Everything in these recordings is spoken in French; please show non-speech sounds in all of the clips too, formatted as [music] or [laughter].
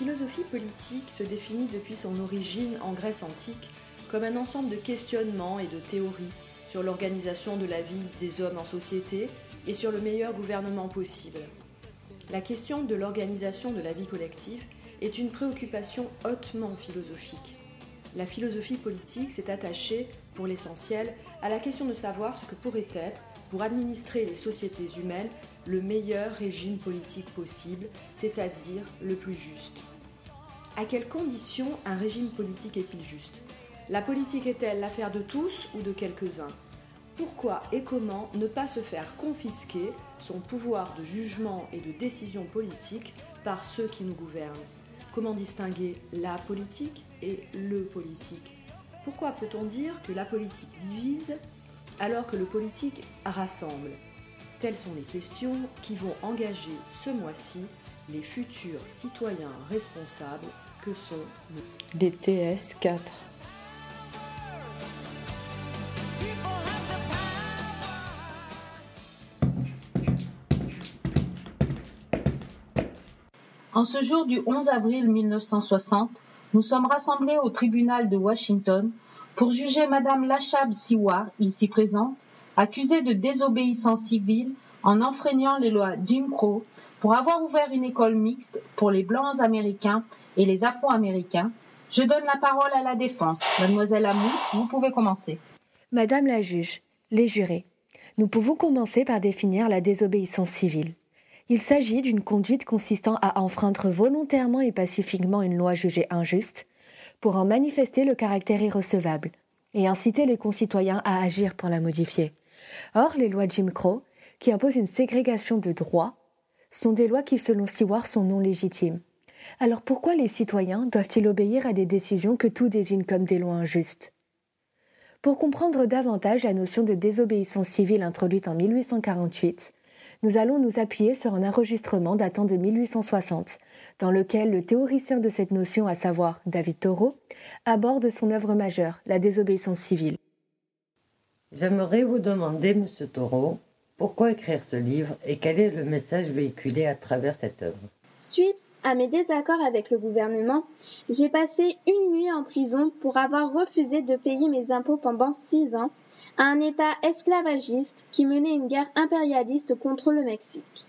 La philosophie politique se définit depuis son origine en Grèce antique comme un ensemble de questionnements et de théories sur l'organisation de la vie des hommes en société et sur le meilleur gouvernement possible. La question de l'organisation de la vie collective est une préoccupation hautement philosophique. La philosophie politique s'est attachée, pour l'essentiel, à la question de savoir ce que pourrait être, pour administrer les sociétés humaines, le meilleur régime politique possible, c'est-à-dire le plus juste. À quelles conditions un régime politique est-il juste? La politique est-elle l'affaire de tous ou de quelques-uns? Pourquoi et comment ne pas se faire confisquer son pouvoir de jugement et de décision politique par ceux qui nous gouvernent? Comment distinguer la politique et le politique? Pourquoi peut-on dire que la politique divise alors que le politique rassemble? Telles sont les questions qui vont engager ce mois-ci les futurs citoyens responsables que sont les TS4. En ce jour du 11 avril 1960, nous sommes rassemblés au tribunal de Washington pour juger Madame Lachab Siwar, ici présente, accusée de désobéissance civile en enfreignant les lois Jim Crow pour avoir ouvert une école mixte pour les blancs américains et les afro-américains. Je donne la parole à la défense. Mademoiselle Amou, vous pouvez commencer. Madame la juge, les jurés, nous pouvons commencer par définir la désobéissance civile. Il s'agit d'une conduite consistant à enfreindre volontairement et pacifiquement une loi jugée injuste pour en manifester le caractère irrecevable et inciter les concitoyens à agir pour la modifier. Or, les lois Jim Crow, qui imposent une ségrégation de droits, sont des lois qui, selon Stewart, sont non légitimes. Alors pourquoi les citoyens doivent-ils obéir à des décisions que tout désigne comme des lois injustes? Pour comprendre davantage la notion de désobéissance civile introduite en 1848, nous allons nous appuyer sur un enregistrement datant de 1860, dans lequel le théoricien de cette notion, à savoir David Thoreau, aborde son œuvre majeure, la désobéissance civile. J'aimerais vous demander, Monsieur Thoreau, pourquoi écrire ce livre et quel est le message véhiculé à travers cette œuvre? Suite à mes désaccords avec le gouvernement, j'ai passé une nuit en prison pour avoir refusé de payer mes impôts pendant six ans à un État esclavagiste qui menait une guerre impérialiste contre le Mexique.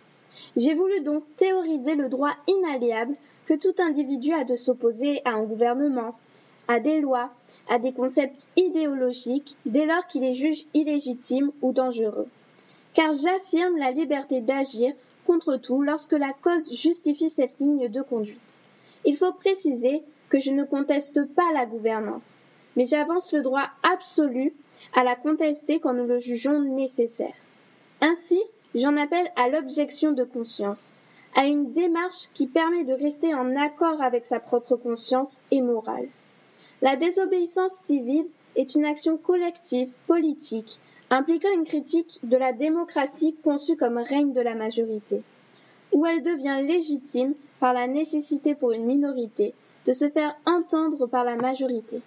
J'ai voulu donc théoriser le droit inaliable que tout individu a de s'opposer à un gouvernement, à des lois, à des concepts idéologiques dès lors qu'il les juge illégitimes ou dangereux. Car j'affirme la liberté d'agir contre tout lorsque la cause justifie cette ligne de conduite. Il faut préciser que je ne conteste pas la gouvernance, mais j'avance le droit absolu à la contester quand nous le jugeons nécessaire. Ainsi, j'en appelle à l'objection de conscience, à une démarche qui permet de rester en accord avec sa propre conscience et morale. La désobéissance civile est une action collective, politique, impliquant une critique de la démocratie conçue comme règne de la majorité, où elle devient légitime par la nécessité pour une minorité de se faire entendre par la majorité.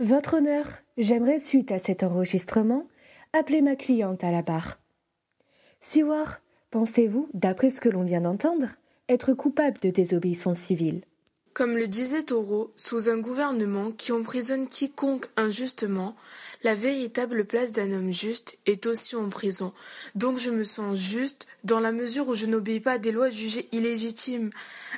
Votre honneur, j'aimerais, suite à cet enregistrement, appeler ma cliente à la barre. Siwar, pensez-vous, d'après ce que l'on vient d'entendre, être coupable de désobéissance civile? Comme le disait Taureau, sous un gouvernement qui emprisonne quiconque injustement, la véritable place d'un homme juste est aussi en prison. Donc je me sens juste dans la mesure où je n'obéis pas à des lois jugées illégitimes.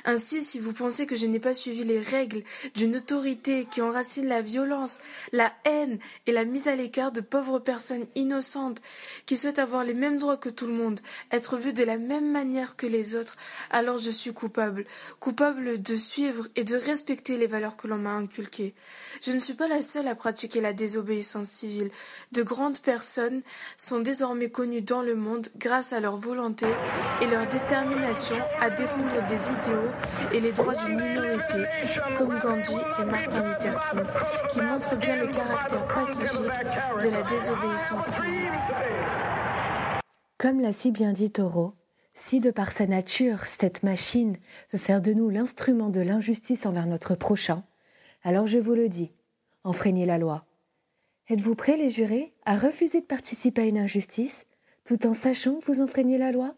Ainsi, si vous pensez que je n'ai pas suivi les règles d'une autorité qui enracine la violence, la haine et la mise à l'écart de pauvres personnes innocentes qui souhaitent avoir les mêmes droits que tout le monde, être vues de la même manière que les autres, alors je suis coupable, coupable de suivre et de respecter les valeurs que l'on m'a inculquées. Je ne suis pas la seule à pratiquer la désobéissance De grandes personnes sont désormais connues dans le monde grâce à leur volonté et leur détermination à défendre des idéaux et les droits d'une minorité, comme Gandhi et Martin Luther King, qui montrent bien le caractère pacifique de la désobéissance civile. Comme l'a si bien dit Taureau, si de par sa nature cette machine veut faire de nous l'instrument de l'injustice envers notre prochain, alors je vous le dis, enfreignez la loi. Êtes-vous prêts, les jurés, à refuser de participer à une injustice, tout en sachant que vous enfreignez la loi?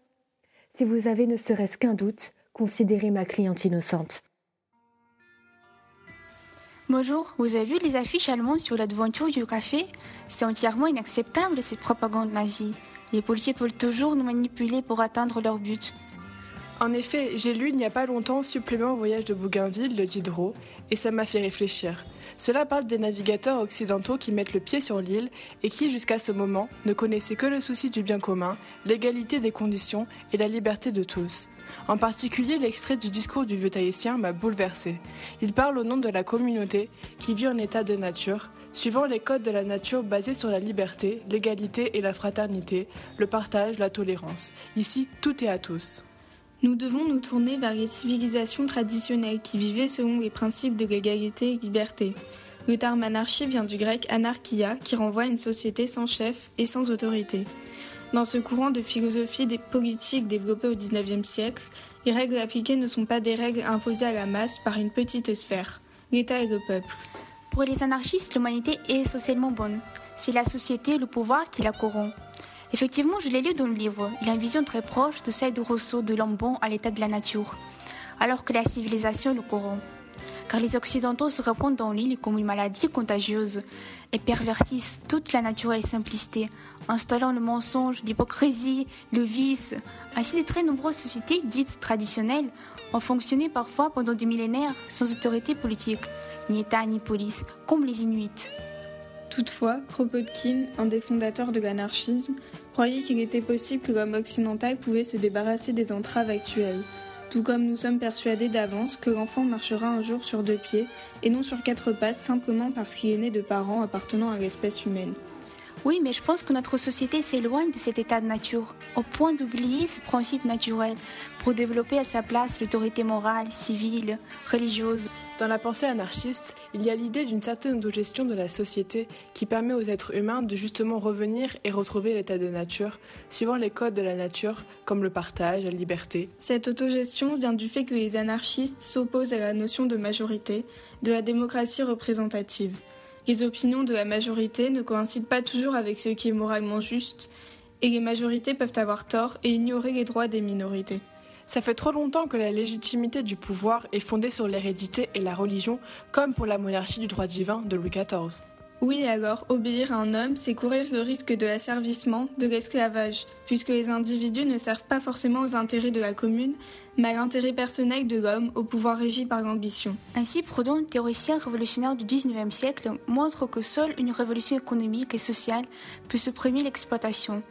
Si vous avez ne serait-ce qu'un doute, considérez ma cliente innocente. Bonjour, vous avez vu les affiches allemandes sur la devanture du café? C'est entièrement inacceptable cette propagande nazie. Les politiques veulent toujours nous manipuler pour atteindre leur but. En effet, j'ai lu il n'y a pas longtemps Supplément au voyage de Bougainville de Diderot, et ça m'a fait réfléchir. Cela parle des navigateurs occidentaux qui mettent le pied sur l'île et qui, jusqu'à ce moment, ne connaissaient que le souci du bien commun, l'égalité des conditions et la liberté de tous. En particulier, l'extrait du discours du vieux Tahitien m'a bouleversé. Il parle au nom de la communauté qui vit en état de nature, suivant les codes de la nature basés sur la liberté, l'égalité et la fraternité, le partage, la tolérance. Ici, tout est à tous. Nous devons nous tourner vers les civilisations traditionnelles qui vivaient selon les principes de l'égalité et liberté. Le terme anarchie vient du grec anarchia qui renvoie à une société sans chef et sans autorité. Dans ce courant de philosophie des politiques développé au XIXe siècle, les règles appliquées ne sont pas des règles imposées à la masse par une petite sphère, l'État et le peuple. Pour les anarchistes, l'humanité est socialement bonne. C'est la société, le pouvoir qui la corrompt. Effectivement, je l'ai lu dans le livre. Il a une vision très proche de celle de Rousseau de l'homme à l'état de la nature, alors que la civilisation le corrompt. Car les Occidentaux se répandent dans l'île comme une maladie contagieuse et pervertissent toute la nature et simplicité, installant le mensonge, l'hypocrisie, le vice. Ainsi, de très nombreuses sociétés dites traditionnelles ont fonctionné parfois pendant des millénaires sans autorité politique, ni État ni police, comme les Inuits. Toutefois, Kropotkin, un des fondateurs de l'anarchisme, croyait qu'il était possible que l'homme occidental pouvait se débarrasser des entraves actuelles, tout comme nous sommes persuadés d'avance que l'enfant marchera un jour sur deux pieds et non sur quatre pattes simplement parce qu'il est né de parents appartenant à l'espèce humaine. Oui, mais je pense que notre société s'éloigne de cet état de nature, au point d'oublier ce principe naturel, pour développer à sa place l'autorité morale, civile, religieuse. Dans la pensée anarchiste, il y a l'idée d'une certaine autogestion de la société qui permet aux êtres humains de justement revenir et retrouver l'état de nature, suivant les codes de la nature, comme le partage, la liberté. Cette autogestion vient du fait que les anarchistes s'opposent à la notion de majorité, de la démocratie représentative. Les opinions de la majorité ne coïncident pas toujours avec ce qui est moralement juste, et les majorités peuvent avoir tort et ignorer les droits des minorités. Ça fait trop longtemps que la légitimité du pouvoir est fondée sur l'hérédité et la religion, comme pour la monarchie du droit divin de Louis XIV. Oui, alors, obéir à un homme, c'est courir le risque de l'asservissement, de l'esclavage, puisque les individus ne servent pas forcément aux intérêts de la commune, mais à l'intérêt personnel de l'homme, au pouvoir régi par l'ambition. Ainsi, Proudhon, théoricien révolutionnaire du XIXe siècle, montre que seule une révolution économique et sociale peut supprimer l'exploitation,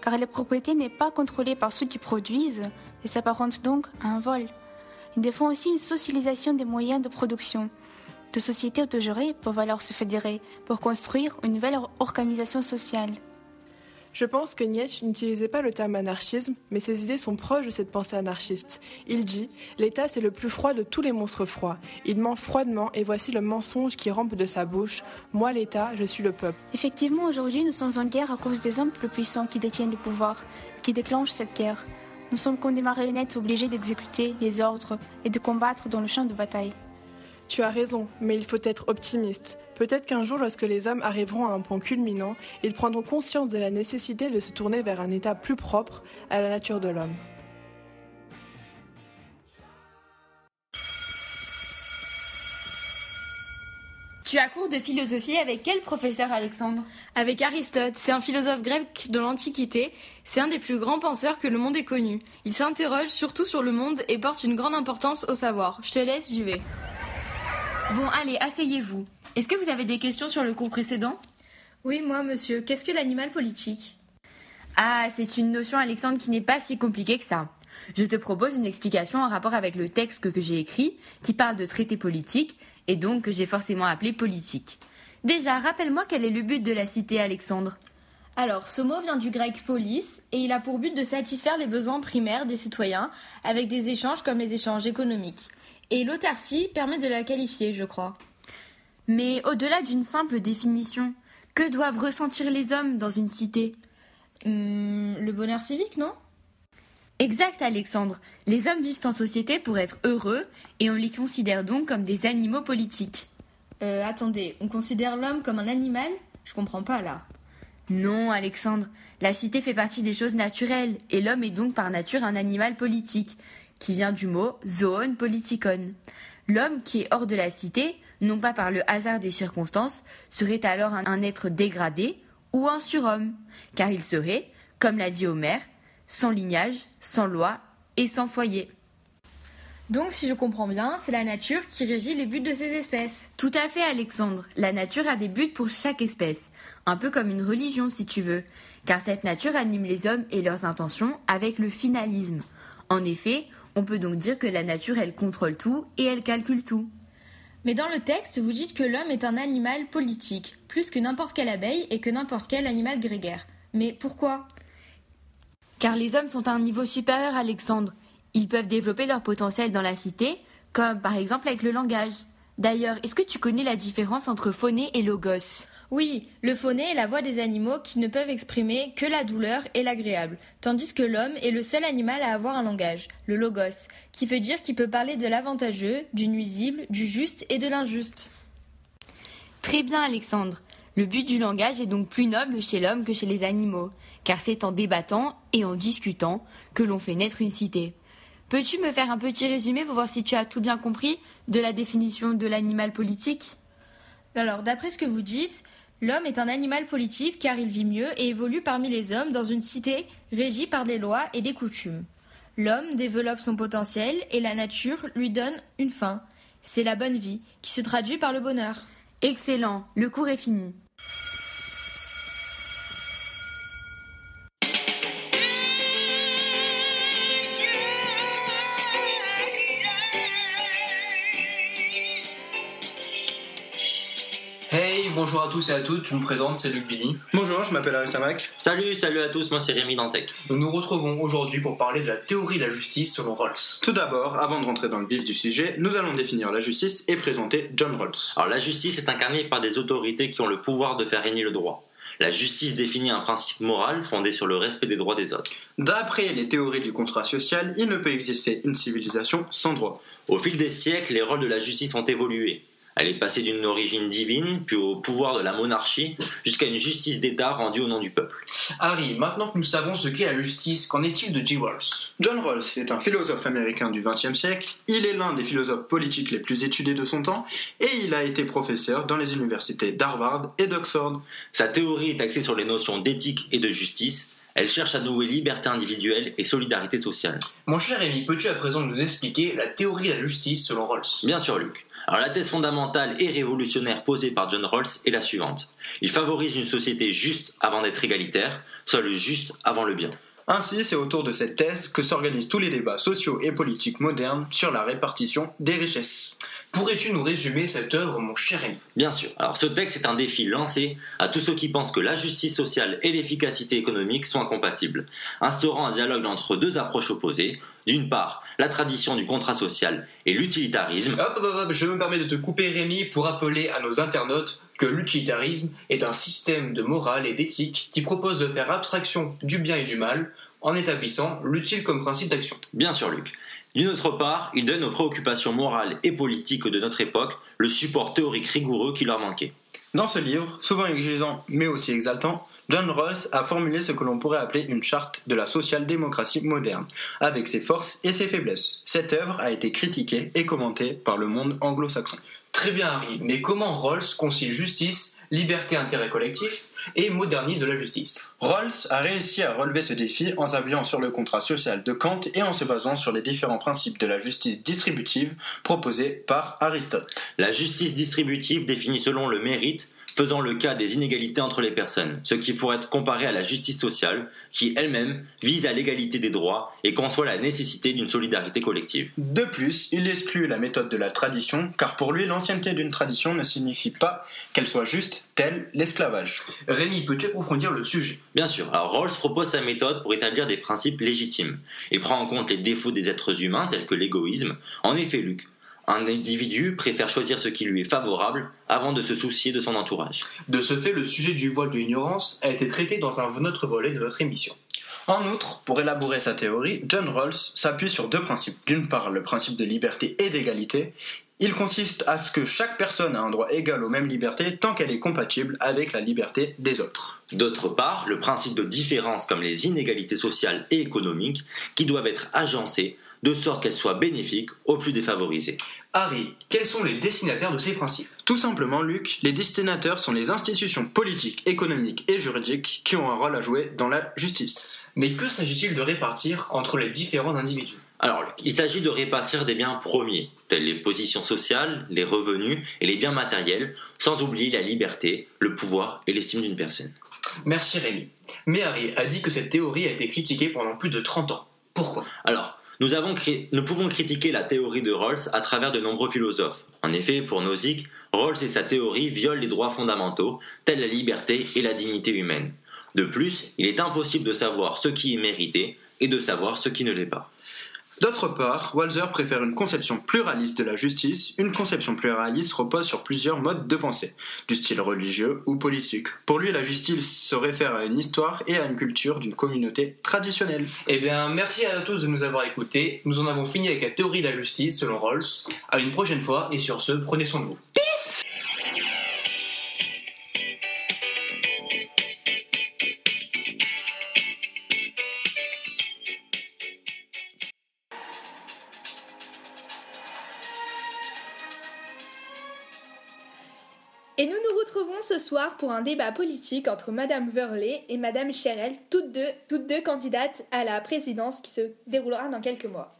car la propriété n'est pas contrôlée par ceux qui produisent, et s'apparente donc à un vol. Il défend aussi une socialisation des moyens de production. De sociétés autogérées peuvent alors se fédérer pour construire une nouvelle organisation sociale. Je pense que Nietzsche n'utilisait pas le terme anarchisme, mais ses idées sont proches de cette pensée anarchiste. Il dit L'État, c'est le plus froid de tous les monstres froids. Il ment froidement, et voici le mensonge qui rampe de sa bouche Moi, l'État, je suis le peuple. Effectivement, aujourd'hui, nous sommes en guerre à cause des hommes plus puissants qui détiennent le pouvoir, qui déclenchent cette guerre. Nous sommes comme des marionnettes obligées d'exécuter les ordres et de combattre dans le champ de bataille. Tu as raison, mais il faut être optimiste. Peut-être qu'un jour, lorsque les hommes arriveront à un point culminant, ils prendront conscience de la nécessité de se tourner vers un état plus propre à la nature de l'homme. Tu as cours de philosophie avec quel professeur Alexandre? Avec Aristote, c'est un philosophe grec de l'Antiquité, c'est un des plus grands penseurs que le monde ait connu. Il s'interroge surtout sur le monde et porte une grande importance au savoir. Je te laisse, j'y vais. Bon, allez, asseyez-vous. Est-ce que vous avez des questions sur le cours précédent? Oui, moi, monsieur. Qu'est-ce que l'animal politique? Ah, c'est une notion, Alexandre, qui n'est pas si compliquée que ça. Je te propose une explication en rapport avec le texte que j'ai écrit, qui parle de traité politique, et donc que j'ai forcément appelé politique. Déjà, rappelle-moi quel est le but de la cité, Alexandre? Alors, ce mot vient du grec polis, et il a pour but de satisfaire les besoins primaires des citoyens, avec des échanges comme les échanges économiques. Et l'autarcie permet de la qualifier, je crois. Mais au-delà d'une simple définition, que doivent ressentir les hommes dans une cité? Hum, Le bonheur civique, non? Exact, Alexandre. Les hommes vivent en société pour être heureux et on les considère donc comme des animaux politiques. Euh, attendez, on considère l'homme comme un animal? Je comprends pas là. Non, Alexandre. La cité fait partie des choses naturelles et l'homme est donc par nature un animal politique. Qui vient du mot zoon politikon. L'homme qui est hors de la cité, non pas par le hasard des circonstances, serait alors un, être dégradé ou un surhomme, car il serait, comme l'a dit Homère, sans lignage, sans loi et sans foyer. Donc, si je comprends bien, c'est la nature qui régit les buts de ces espèces. Tout à fait, Alexandre. La nature a des buts pour chaque espèce. Un peu comme une religion, si tu veux. Car cette nature anime les hommes et leurs intentions avec le finalisme. En effet, on peut donc dire que la nature, elle contrôle tout et elle calcule tout. Mais dans le texte, vous dites que l'homme est un animal politique, plus que n'importe quelle abeille et que n'importe quel animal grégaire. Mais pourquoi? Car les hommes sont à un niveau supérieur, Alexandre. Ils peuvent développer leur potentiel dans la cité, comme par exemple avec le langage. D'ailleurs, est-ce que tu connais la différence entre phoné et logos? Oui, le phoné est la voix des animaux qui ne peuvent exprimer que la douleur et l'agréable, tandis que l'homme est le seul animal à avoir un langage, le logos, qui veut dire qu'il peut parler de l'avantageux, du nuisible, du juste et de l'injuste. Très bien, Alexandre. Le but du langage est donc plus noble chez l'homme que chez les animaux, car c'est en débattant et en discutant que l'on fait naître une cité. Peux-tu me faire un petit résumé pour voir si tu as tout bien compris de la définition de l'animal politique? Alors, d'après ce que vous dites, l'homme est un animal politique car il vit mieux et évolue parmi les hommes dans une cité régie par des lois et des coutumes. L'homme développe son potentiel et la nature lui donne une fin. C'est la bonne vie qui se traduit par le bonheur. Excellent, le cours est fini. Bonjour à tous et à toutes, je me présente, c'est Luc Billy. Bonjour, je m'appelle Arissa Mac. Salut, salut à tous, moi c'est Rémi Dantec. Nous nous retrouvons aujourd'hui pour parler de la théorie de la justice selon Rawls. Tout d'abord, avant de rentrer dans le vif du sujet, nous allons définir la justice et présenter John Rawls. Alors la justice est incarnée par des autorités qui ont le pouvoir de faire régner le droit. La justice définit un principe moral fondé sur le respect des droits des autres. D'après les théories du contrat social, il ne peut exister une civilisation sans droit. Au fil des siècles, les rôles de la justice ont évolué. Elle est passée d'une origine divine, puis au pouvoir de la monarchie, jusqu'à une justice d'État rendue au nom du peuple. Harry, maintenant que nous savons ce qu'est la justice, qu'en est-il de J. Rawls John Rawls est un philosophe américain du XXe siècle. Il est l'un des philosophes politiques les plus étudiés de son temps, et il a été professeur dans les universités d'Harvard et d'Oxford. Sa théorie est axée sur les notions d'éthique et de justice, elle cherche à nouer liberté individuelle et solidarité sociale. Mon cher Rémi, peux-tu à présent nous expliquer la théorie de la justice selon Rawls? Bien sûr, Luc. Alors la thèse fondamentale et révolutionnaire posée par John Rawls est la suivante. Il favorise une société juste avant d'être égalitaire, soit le juste avant le bien. Ainsi, c'est autour de cette thèse que s'organisent tous les débats sociaux et politiques modernes sur la répartition des richesses. Pourrais-tu nous résumer cette œuvre, mon cher ami? Bien sûr. Alors, ce texte est un défi lancé à tous ceux qui pensent que la justice sociale et l'efficacité économique sont incompatibles, instaurant un dialogue entre deux approches opposées. D'une part, la tradition du contrat social et l'utilitarisme. Hop, hop, hop, je me permets de te couper, Rémi, pour rappeler à nos internautes que l'utilitarisme est un système de morale et d'éthique qui propose de faire abstraction du bien et du mal en établissant l'utile comme principe d'action. Bien sûr, Luc. D'une autre part, il donne aux préoccupations morales et politiques de notre époque le support théorique rigoureux qui leur manquait. Dans ce livre, souvent exigeant mais aussi exaltant, John Rawls a formulé ce que l'on pourrait appeler une charte de la social-démocratie moderne, avec ses forces et ses faiblesses. Cette œuvre a été critiquée et commentée par le monde anglo-saxon. Très bien Harry, mais comment Rawls concilie justice, liberté, intérêt collectif et modernise la justice? Rawls a réussi à relever ce défi en s'appuyant sur le contrat social de Kant et en se basant sur les différents principes de la justice distributive proposés par Aristote. La justice distributive définit selon le mérite faisant le cas des inégalités entre les personnes, ce qui pourrait être comparé à la justice sociale, qui elle-même vise à l'égalité des droits et conçoit la nécessité d'une solidarité collective. De plus, il exclut la méthode de la tradition, car pour lui, l'ancienneté d'une tradition ne signifie pas qu'elle soit juste telle l'esclavage. Rémi, peux-tu approfondir le sujet? Bien sûr. Alors Rawls propose sa méthode pour établir des principes légitimes. Il prend en compte les défauts des êtres humains, tels que l'égoïsme. En effet, Luc, un individu préfère choisir ce qui lui est favorable avant de se soucier de son entourage. De ce fait, le sujet du voile de l'ignorance a été traité dans un autre volet de notre émission. En outre, pour élaborer sa théorie, John Rawls s'appuie sur deux principes. D'une part, le principe de liberté et d'égalité. Il consiste à ce que chaque personne a un droit égal aux mêmes libertés tant qu'elle est compatible avec la liberté des autres. D'autre part, le principe de différence comme les inégalités sociales et économiques qui doivent être agencées de sorte qu'elle soit bénéfique aux plus défavorisés. Harry, quels sont les destinataires de ces principes? Tout simplement, Luc, les destinataires sont les institutions politiques, économiques et juridiques qui ont un rôle à jouer dans la justice. Mais que s'agit-il de répartir entre les différents individus? Alors, il s'agit de répartir des biens premiers, tels les positions sociales, les revenus et les biens matériels, sans oublier la liberté, le pouvoir et l'estime d'une personne. Merci Rémi. Mais Harry a dit que cette théorie a été critiquée pendant plus de 30 ans. Pourquoi? Alors, nous, pouvons critiquer la théorie de Rawls à travers de nombreux philosophes. En effet, pour Nozick, Rawls et sa théorie violent les droits fondamentaux, tels la liberté et la dignité humaine. De plus, il est impossible de savoir ce qui est mérité et de savoir ce qui ne l'est pas. D'autre part, Walzer préfère une conception pluraliste de la justice. Une conception pluraliste repose sur plusieurs modes de pensée, du style religieux ou politique. Pour lui, la justice se réfère à une histoire et à une culture d'une communauté traditionnelle. Eh bien, merci à tous de nous avoir écoutés. Nous en avons fini avec la théorie de la justice selon Rawls. À une prochaine fois, et sur ce, prenez soin de vous. Retrouvons ce soir pour un débat politique entre Madame Verlet et Madame Cherel, toutes deux candidates à la présidence qui se déroulera dans quelques mois.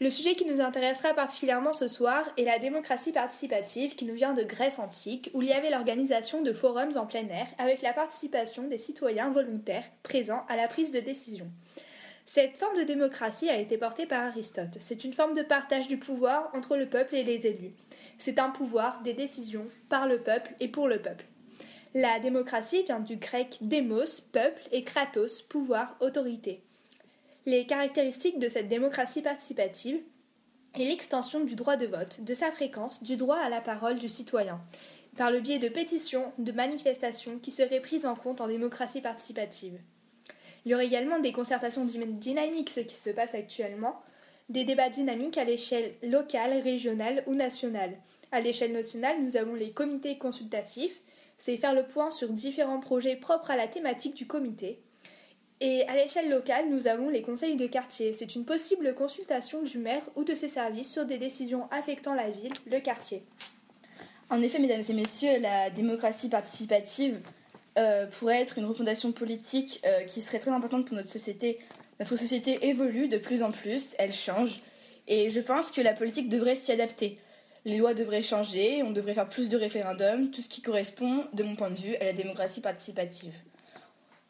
Le sujet qui nous intéressera particulièrement ce soir est la démocratie participative qui nous vient de Grèce antique, où il y avait l'organisation de forums en plein air avec la participation des citoyens volontaires présents à la prise de décision. Cette forme de démocratie a été portée par Aristote. C'est une forme de partage du pouvoir entre le peuple et les élus. C'est un pouvoir des décisions par le peuple et pour le peuple. La démocratie vient du grec démos, peuple, et kratos, pouvoir, autorité. Les caractéristiques de cette démocratie participative est l'extension du droit de vote, de sa fréquence, du droit à la parole du citoyen, par le biais de pétitions, de manifestations qui seraient prises en compte en démocratie participative. Il y aurait également des concertations dynamiques, ce qui se passe actuellement, des débats dynamiques à l'échelle locale, régionale ou nationale. À l'échelle nationale, nous avons les comités consultatifs, c'est faire le point sur différents projets propres à la thématique du comité. Et à l'échelle locale, nous avons les conseils de quartier. C'est une possible consultation du maire ou de ses services sur des décisions affectant la ville, le quartier. En effet, mesdames et messieurs, la démocratie participative euh, pourrait être une refondation politique euh, qui serait très importante pour notre société notre société évolue de plus en plus, elle change, et je pense que la politique devrait s'y adapter. Les lois devraient changer, on devrait faire plus de référendums, tout ce qui correspond, de mon point de vue, à la démocratie participative.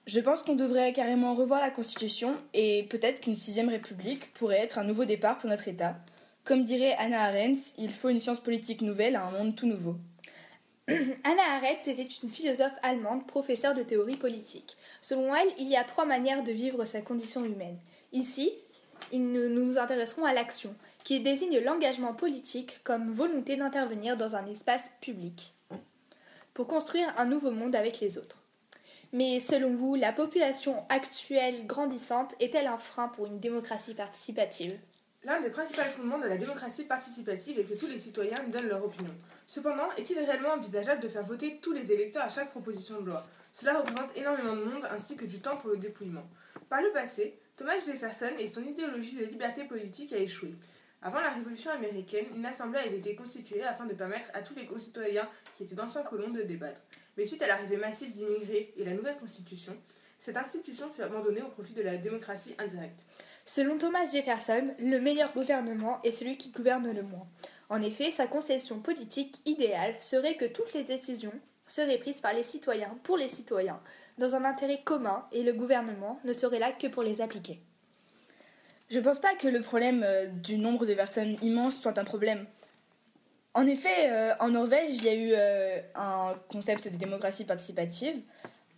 Je pense qu'on devrait carrément revoir la Constitution et peut-être qu'une sixième république pourrait être un nouveau départ pour notre État. Comme dirait Anna Arendt, il faut une science politique nouvelle à un monde tout nouveau. [clears throat] Anna Arendt était une philosophe allemande, professeure de théorie politique. Selon elle, il y a trois manières de vivre sa condition humaine. Ici, nous nous intéresserons à l'action, qui désigne l'engagement politique comme volonté d'intervenir dans un espace public pour construire un nouveau monde avec les autres. Mais selon vous, la population actuelle grandissante est-elle un frein pour une démocratie participative? L'un des principaux fondements de la démocratie participative est que tous les citoyens donnent leur opinion. Cependant, est-il réellement envisageable de faire voter tous les électeurs à chaque proposition de loi? Cela représente énormément de monde ainsi que du temps pour le dépouillement. Par le passé, Thomas Jefferson et son idéologie de liberté politique a échoué. Avant la Révolution américaine, une assemblée a été constituée afin de permettre à tous les concitoyens qui étaient d'anciens colons de débattre. Mais suite à l'arrivée massive d'immigrés et la nouvelle constitution, cette institution fut abandonnée au profit de la démocratie indirecte. Selon Thomas Jefferson, le meilleur gouvernement est celui qui gouverne le moins. En effet, sa conception politique idéale serait que toutes les décisions seraient prises par les citoyens pour les citoyens, dans un intérêt commun, et le gouvernement ne serait là que pour les appliquer. Je ne pense pas que le problème euh, du nombre de personnes immenses soit un problème. En effet, euh, en Norvège, il y a eu euh, un concept de démocratie participative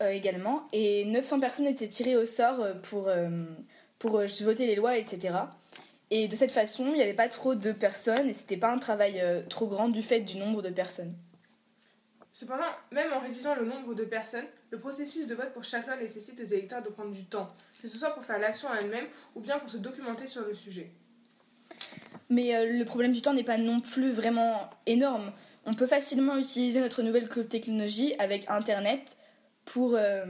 également, et 900 personnes étaient tirées au sort pour pour euh, voter les lois, etc. Et de cette façon, il n'y avait pas trop de personnes et c'était pas un travail euh, trop grand du fait du nombre de personnes. Cependant, même en réduisant le nombre de personnes, le processus de vote pour chaque loi nécessite aux électeurs de prendre du temps, que ce soit pour faire l'action elle-même ou bien pour se documenter sur le sujet. Mais euh, le problème du temps n'est pas non plus vraiment énorme. On peut facilement utiliser notre nouvelle technologie avec Internet pour, euh,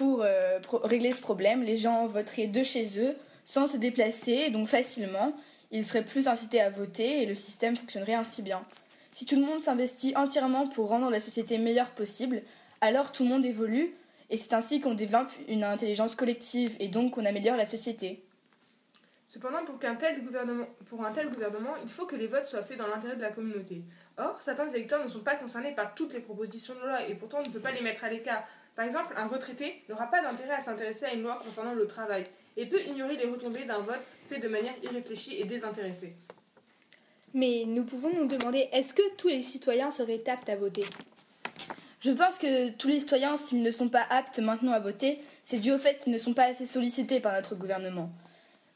euh, régler ce problème. Les gens voteraient de chez eux sans se déplacer, donc facilement. Ils seraient plus incités à voter et le système fonctionnerait ainsi bien. Si tout le monde s'investit entièrement pour rendre la société meilleure possible, alors tout le monde évolue et c'est ainsi qu'on développe une intelligence collective et donc qu'on améliore la société. Cependant, pour, tel gouvernement, pour un tel gouvernement, il faut que les votes soient faits dans l'intérêt de la communauté. Or, certains électeurs ne sont pas concernés par toutes les propositions de loi et pourtant on ne peut pas les mettre à l'écart. Par exemple, un retraité n'aura pas d'intérêt à s'intéresser à une loi concernant le travail et peut ignorer les retombées d'un vote fait de manière irréfléchie et désintéressée. Mais nous pouvons nous demander est-ce que tous les citoyens seraient aptes à voter? Je pense que tous les citoyens, s'ils ne sont pas aptes maintenant à voter, c'est dû au fait qu'ils ne sont pas assez sollicités par notre gouvernement.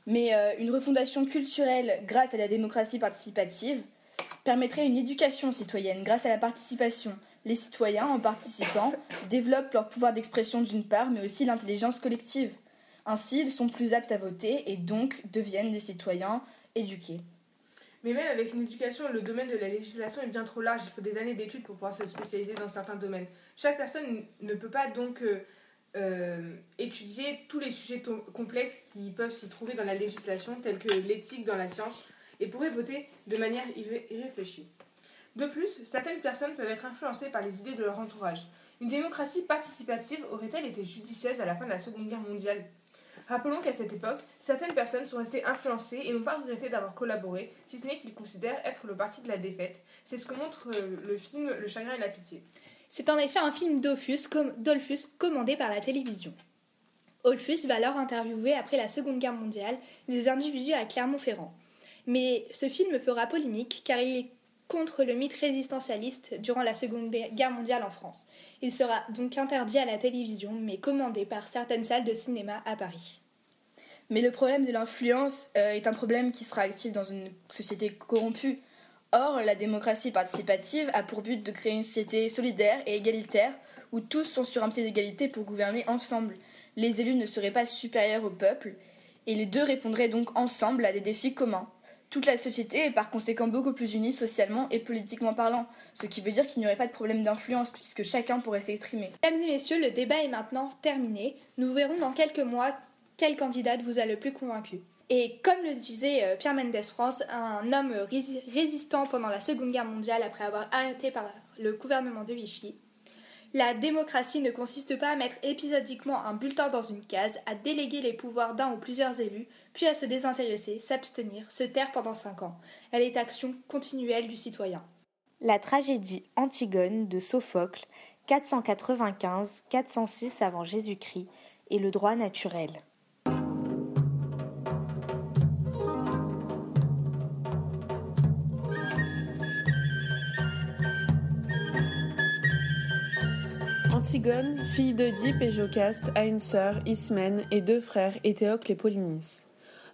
Mais euh, une refondation culturelle grâce à la démocratie participative permettrait une éducation citoyenne grâce à la participation. Les citoyens, en participant, [coughs] développent leur pouvoir d'expression d'une part, mais aussi l'intelligence collective. Ainsi, ils sont plus aptes à voter et donc deviennent des citoyens éduqués. Mais même avec une éducation, le domaine de la législation est bien trop large. Il faut des années d'études pour pouvoir se spécialiser dans certains domaines. Chaque personne ne peut pas donc euh, euh, étudier tous les sujets complexes qui peuvent s'y trouver dans la législation, tels que l'éthique dans la science, et pourrait voter de manière irréfléchie. De plus, certaines personnes peuvent être influencées par les idées de leur entourage. Une démocratie participative aurait-elle été judicieuse à la fin de la Seconde Guerre mondiale? Rappelons qu'à cette époque, certaines personnes sont restées influencées et n'ont pas regretté d'avoir collaboré, si ce n'est qu'ils considèrent être le parti de la défaite. C'est ce que montre euh, le film Le chagrin et la pitié. C'est en effet un film d'Olfus, commandé par la télévision. Olfus va alors interviewer après la Seconde Guerre mondiale des individus à Clermont-Ferrand. Mais ce film fera polémique car il est contre le mythe résistentialiste durant la Seconde Guerre mondiale en France. Il sera donc interdit à la télévision, mais commandé par certaines salles de cinéma à Paris. Mais le problème de l'influence euh, est un problème qui sera actif dans une société corrompue. Or, la démocratie participative a pour but de créer une société solidaire et égalitaire où tous sont sur un pied d'égalité pour gouverner ensemble. Les élus ne seraient pas supérieurs au peuple et les deux répondraient donc ensemble à des défis communs. Toute la société est par conséquent beaucoup plus unie socialement et politiquement parlant, ce qui veut dire qu'il n'y aurait pas de problème d'influence puisque chacun pourrait s'exprimer. Mesdames et messieurs, le débat est maintenant terminé. Nous verrons dans quelques mois quelle candidate vous a le plus convaincu. Et comme le disait euh, Pierre Mendès France, un homme résistant pendant la Seconde Guerre mondiale après avoir arrêté par le gouvernement de Vichy, la démocratie ne consiste pas à mettre épisodiquement un bulletin dans une case, à déléguer les pouvoirs d'un ou plusieurs élus, puis à se désintéresser, s'abstenir, se taire pendant cinq ans. Elle est action continuelle du citoyen. La tragédie Antigone de Sophocle, 495-406 avant Jésus-Christ, est le droit naturel. Antigone, fille d'Oedipe et Jocaste, a une sœur, Ismène, et deux frères, Éthéocle et Polynice.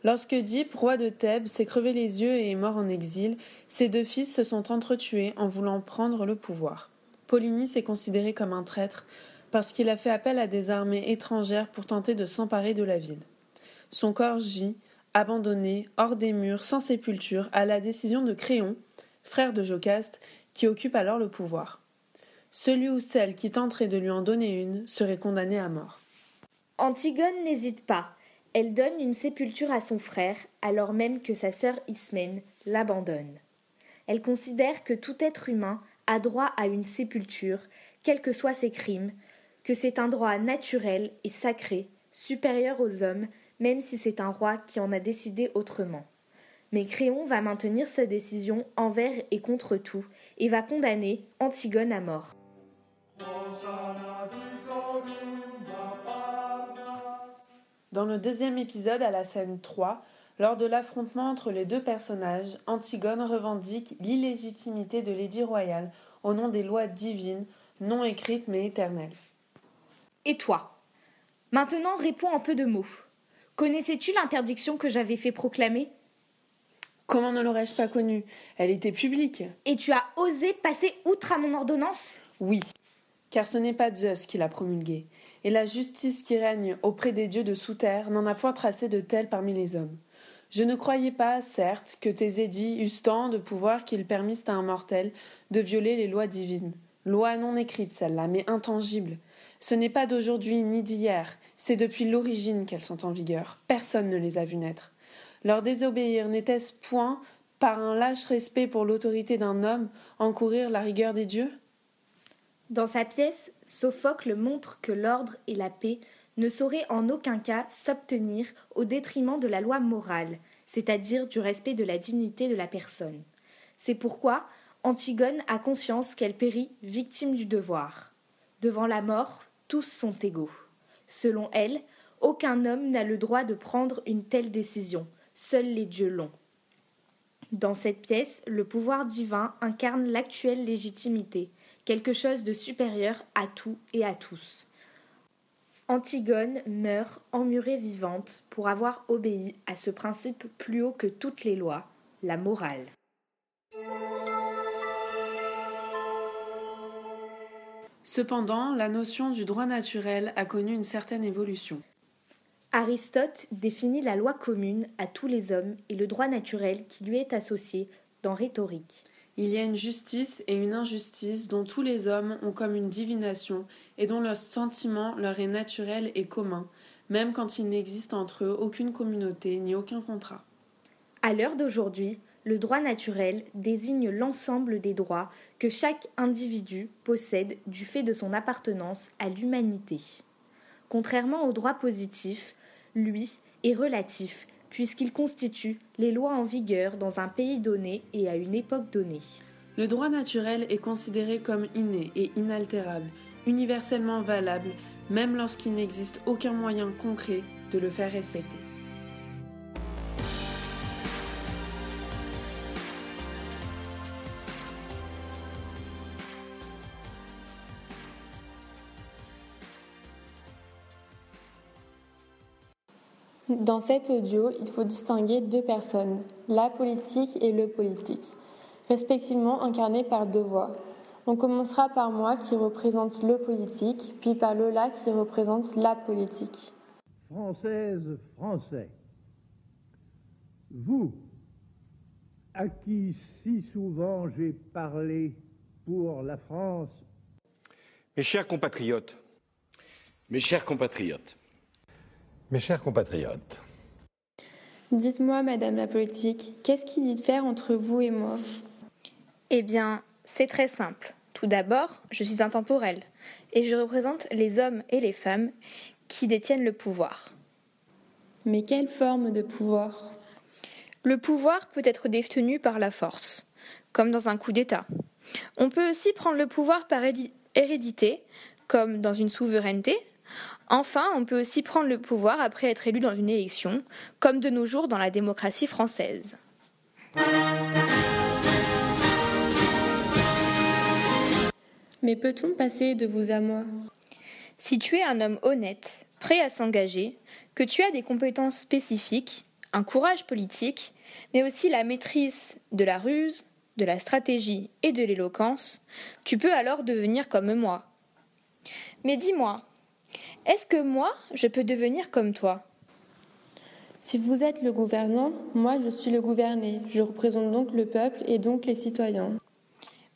Lorsque Dipe, roi de Thèbes, s'est crevé les yeux et est mort en exil, ses deux fils se sont entretués en voulant prendre le pouvoir. Polynice est considéré comme un traître parce qu'il a fait appel à des armées étrangères pour tenter de s'emparer de la ville. Son corps gît, abandonné, hors des murs, sans sépulture, à la décision de Créon, frère de Jocaste, qui occupe alors le pouvoir. Celui ou celle qui tenterait de lui en donner une serait condamné à mort. Antigone n'hésite pas. Elle donne une sépulture à son frère, alors même que sa sœur Ismène l'abandonne. Elle considère que tout être humain a droit à une sépulture, quels que soient ses crimes, que c'est un droit naturel et sacré, supérieur aux hommes, même si c'est un roi qui en a décidé autrement. Mais Créon va maintenir sa décision envers et contre tout, et va condamner Antigone à mort. Dans le deuxième épisode, à la scène 3, lors de l'affrontement entre les deux personnages, Antigone revendique l'illégitimité de l'édit royal au nom des lois divines, non écrites mais éternelles. Et toi? Maintenant, réponds un peu de mots. Connaissais-tu l'interdiction que j'avais fait proclamer? Comment ne l'aurais-je pas connue? Elle était publique. Et tu as osé passer outre à mon ordonnance? Oui, car ce n'est pas Zeus qui l'a promulguée, et la justice qui règne auprès des dieux de sous-terre n'en a point tracé de telle parmi les hommes. Je ne croyais pas, certes, que tes édits eussent tant de pouvoir qu'ils permissent à un mortel de violer les lois divines. Lois non écrites, celles-là, mais intangibles. Ce n'est pas d'aujourd'hui ni d'hier, c'est depuis l'origine qu'elles sont en vigueur. Personne ne les a vues naître. Leur désobéir n'était-ce point, par un lâche respect pour l'autorité d'un homme, encourir la rigueur des dieux? Dans sa pièce, Sophocle montre que l'ordre et la paix ne sauraient en aucun cas s'obtenir au détriment de la loi morale, c'est-à-dire du respect de la dignité de la personne. C'est pourquoi Antigone a conscience qu'elle périt victime du devoir. Devant la mort, tous sont égaux. Selon elle, aucun homme n'a le droit de prendre une telle décision, seuls les dieux l'ont. Dans cette pièce, le pouvoir divin incarne l'actuelle légitimité, quelque chose de supérieur à tout et à tous. Antigone meurt emmurée vivante pour avoir obéi à ce principe plus haut que toutes les lois, la morale. Cependant, la notion du droit naturel a connu une certaine évolution. Aristote définit la loi commune à tous les hommes et le droit naturel qui lui est associé dans Rhétorique. Il y a une justice et une injustice dont tous les hommes ont comme une divination et dont le sentiment leur est naturel et commun, même quand il n'existe entre eux aucune communauté ni aucun contrat. À l'heure d'aujourd'hui, le droit naturel désigne l'ensemble des droits que chaque individu possède du fait de son appartenance à l'humanité. Contrairement au droit positif, lui est relatif puisqu'il constitue les lois en vigueur dans un pays donné et à une époque donnée. Le droit naturel est considéré comme inné et inaltérable, universellement valable, même lorsqu'il n'existe aucun moyen concret de le faire respecter. Dans cet audio, il faut distinguer deux personnes, la politique et le politique, respectivement incarnés par deux voix. On commencera par moi qui représente le politique, puis par Lola qui représente la politique. Française, Français, vous, à qui si souvent j'ai parlé pour la France, mes chers compatriotes, mes chers compatriotes, mes chers compatriotes. Dites-moi, Madame la politique, qu'est-ce qui diffère entre vous et moi? Eh bien, c'est très simple. Tout d'abord, je suis intemporelle et je représente les hommes et les femmes qui détiennent le pouvoir. Mais quelle forme de pouvoir? Le pouvoir peut être détenu par la force, comme dans un coup d'État. On peut aussi prendre le pouvoir par hérédité, comme dans une souveraineté, Enfin, on peut aussi prendre le pouvoir après être élu dans une élection, comme de nos jours dans la démocratie française. Mais peut-on passer de vous à moi? Si tu es un homme honnête, prêt à s'engager, que tu as des compétences spécifiques, un courage politique, mais aussi la maîtrise de la ruse, de la stratégie et de l'éloquence, tu peux alors devenir comme moi. Mais dis-moi, est-ce que moi, je peux devenir comme toi? Si vous êtes le gouvernant, moi je suis le gouverné. Je représente donc le peuple et donc les citoyens.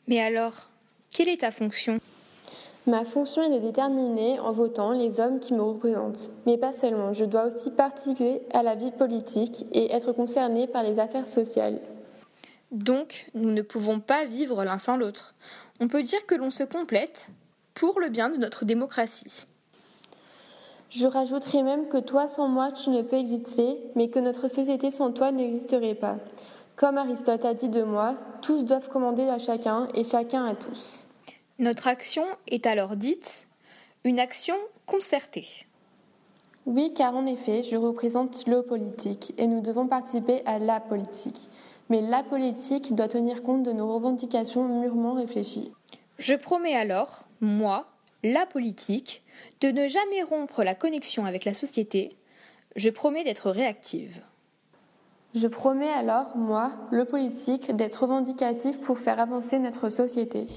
Mais alors, quelle est ta fonction? Ma fonction est de déterminer en votant les hommes qui me représentent. Mais pas seulement, je dois aussi participer à la vie politique et être concerné par les affaires sociales. Donc, nous ne pouvons pas vivre l'un sans l'autre. On peut dire que l'on se complète pour le bien de notre démocratie. Je rajouterai même que toi sans moi tu ne peux exister, mais que notre société sans toi n'existerait pas. Comme Aristote a dit de moi, tous doivent commander à chacun et chacun à tous. Notre action est alors dite une action concertée. Oui, car en effet, je représente le politique et nous devons participer à la politique. Mais la politique doit tenir compte de nos revendications mûrement réfléchies. Je promets alors, moi, la politique, de ne jamais rompre la connexion avec la société, je promets d'être réactive. Je promets alors, moi, le politique, d'être revendicatif pour faire avancer notre société.